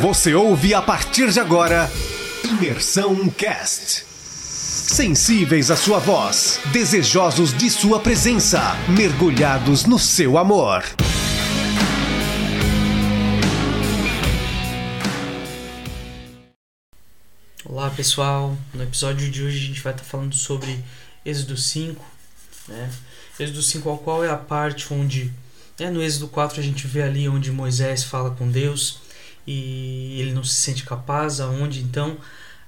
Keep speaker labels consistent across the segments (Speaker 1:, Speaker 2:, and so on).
Speaker 1: Você ouve a partir de agora Imersão Cast. Sensíveis à sua voz, desejosos de sua presença, mergulhados no seu amor.
Speaker 2: Olá pessoal, no episódio de hoje a gente vai estar falando sobre Êxodo 5, né? Êxodo 5 ao qual é a parte onde, né, no Êxodo 4 a gente vê ali onde Moisés fala com Deus e ele não se sente capaz, aonde então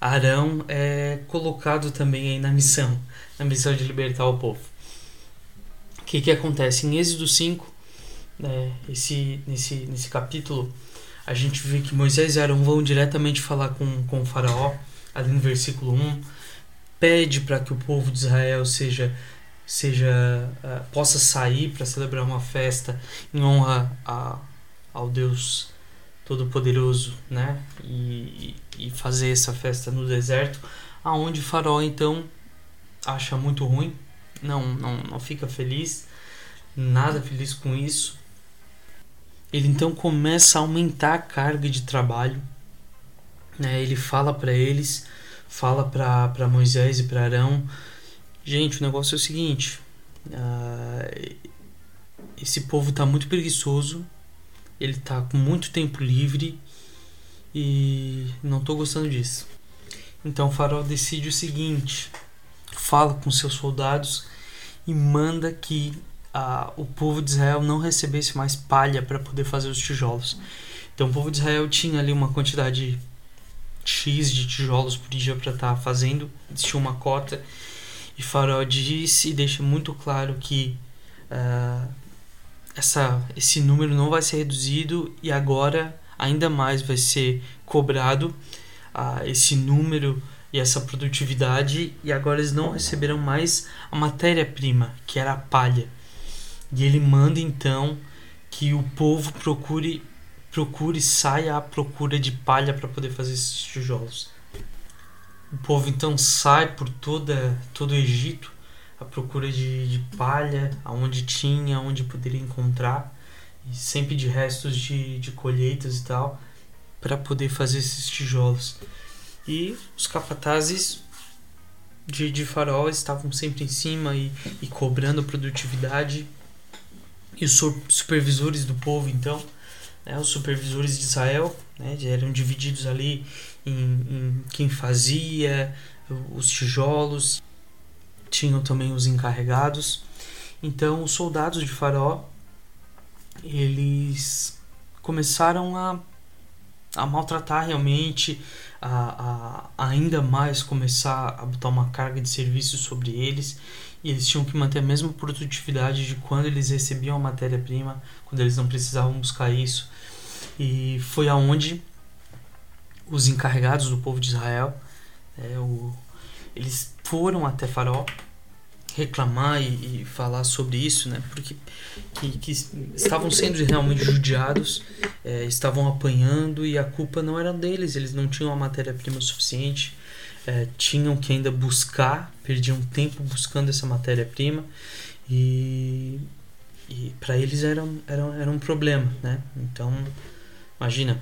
Speaker 2: Arão é colocado também aí na missão, na missão de libertar o povo. O que que acontece? Em Êxodo 5, né, esse, nesse, nesse capítulo, a gente vê que Moisés e Arão vão diretamente falar com, com o faraó, ali no versículo 1, pede para que o povo de Israel seja seja uh, possa sair para celebrar uma festa em honra a, ao Deus Todo-Poderoso, né? E, e fazer essa festa no deserto, aonde Faraó então acha muito ruim, não, não, não fica feliz, nada feliz com isso. Ele então começa a aumentar a carga de trabalho. Né? Ele fala para eles, fala para Moisés e para Arão, gente, o negócio é o seguinte, uh, esse povo está muito preguiçoso, ele está com muito tempo livre e não estou gostando disso. Então o faraó decide o seguinte: fala com seus soldados e manda que o povo de Israel não recebesse mais palha para poder fazer os tijolos. Então o povo de Israel tinha ali uma quantidade X de tijolos por dia para estar tá fazendo, tinha uma cota. E Faraó disse e deixa muito claro que uh, essa, esse número não vai ser reduzido e agora ainda mais vai ser cobrado uh, esse número e essa produtividade e agora eles não receberão mais a matéria-prima, que era a palha. E ele manda então que o povo procure procure saia à procura de palha para poder fazer esses tijolos. O povo então sai por toda todo o Egito à procura de, de palha, aonde tinha, onde poderia encontrar, e sempre de restos de, de colheitas e tal, para poder fazer esses tijolos. E os capatazes de, de farol estavam sempre em cima e, e cobrando produtividade. E os supervisores do povo, então, né, os supervisores de Israel, né, eram divididos ali em, em quem fazia os tijolos tinham também os encarregados. Então, os soldados de Faraó eles começaram a, a maltratar realmente, a, a ainda mais começar a botar uma carga de serviço sobre eles. E eles tinham que manter a mesma produtividade de quando eles recebiam a matéria-prima, quando eles não precisavam buscar isso. E foi aonde os encarregados do povo de Israel, é, o, eles foram até Faraó reclamar e, e, falar sobre isso, né? Porque que, que estavam sendo realmente judiados, é, estavam apanhando e a culpa não era deles, eles não tinham a matéria-prima suficiente, é, tinham que ainda buscar, perdiam tempo buscando essa matéria-prima e, e para eles era, era, era um problema, né? Então, imagina,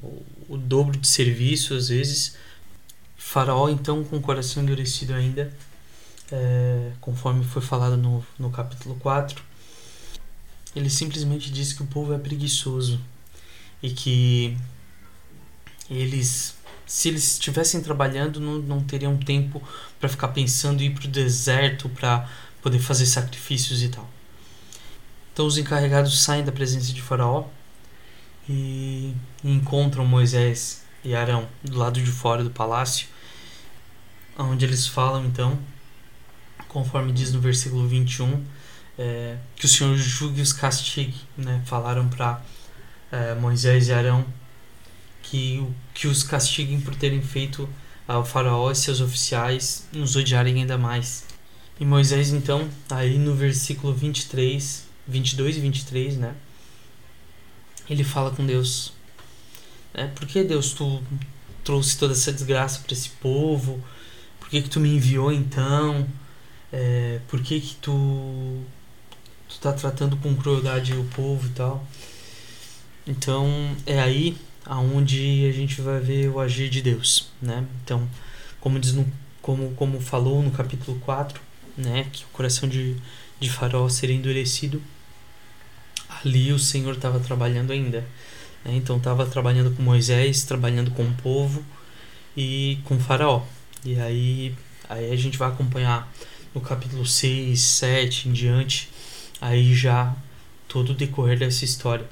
Speaker 2: o, o dobro de serviço às vezes Faraó, então, com o coração endurecido ainda, é, conforme foi falado no, no capítulo 4, ele simplesmente disse que o povo é preguiçoso e que eles, se eles estivessem trabalhando, não, não teriam tempo para ficar pensando em ir para o deserto para poder fazer sacrifícios e tal. Então os encarregados saem da presença de Faraó e encontram Moisés e Arão do lado de fora do palácio onde eles falam então, conforme diz no versículo 21, é, que o Senhor julgue os castigue. Né? Falaram para é, Moisés e Arão que, que os castiguem por terem feito ao faraó e seus oficiais nos odiarem ainda mais. E Moisés então, aí no versículo 23, 22 e 23, né? Ele fala com Deus. É, por que Deus tu trouxe toda essa desgraça para esse povo? Por que, que tu me enviou então? É, por que, que tu, tu tá tratando com crueldade o povo e tal? Então é aí aonde a gente vai ver o agir de Deus, né? Então, como diz no, como como falou no capítulo 4, né, que o coração de de Faraó seria endurecido, ali o Senhor estava trabalhando ainda. Né? Então estava trabalhando com Moisés, trabalhando com o povo e com Faraó. E aí, aí a gente vai acompanhar no capítulo 6, 7 em diante, aí já todo o decorrer dessa história.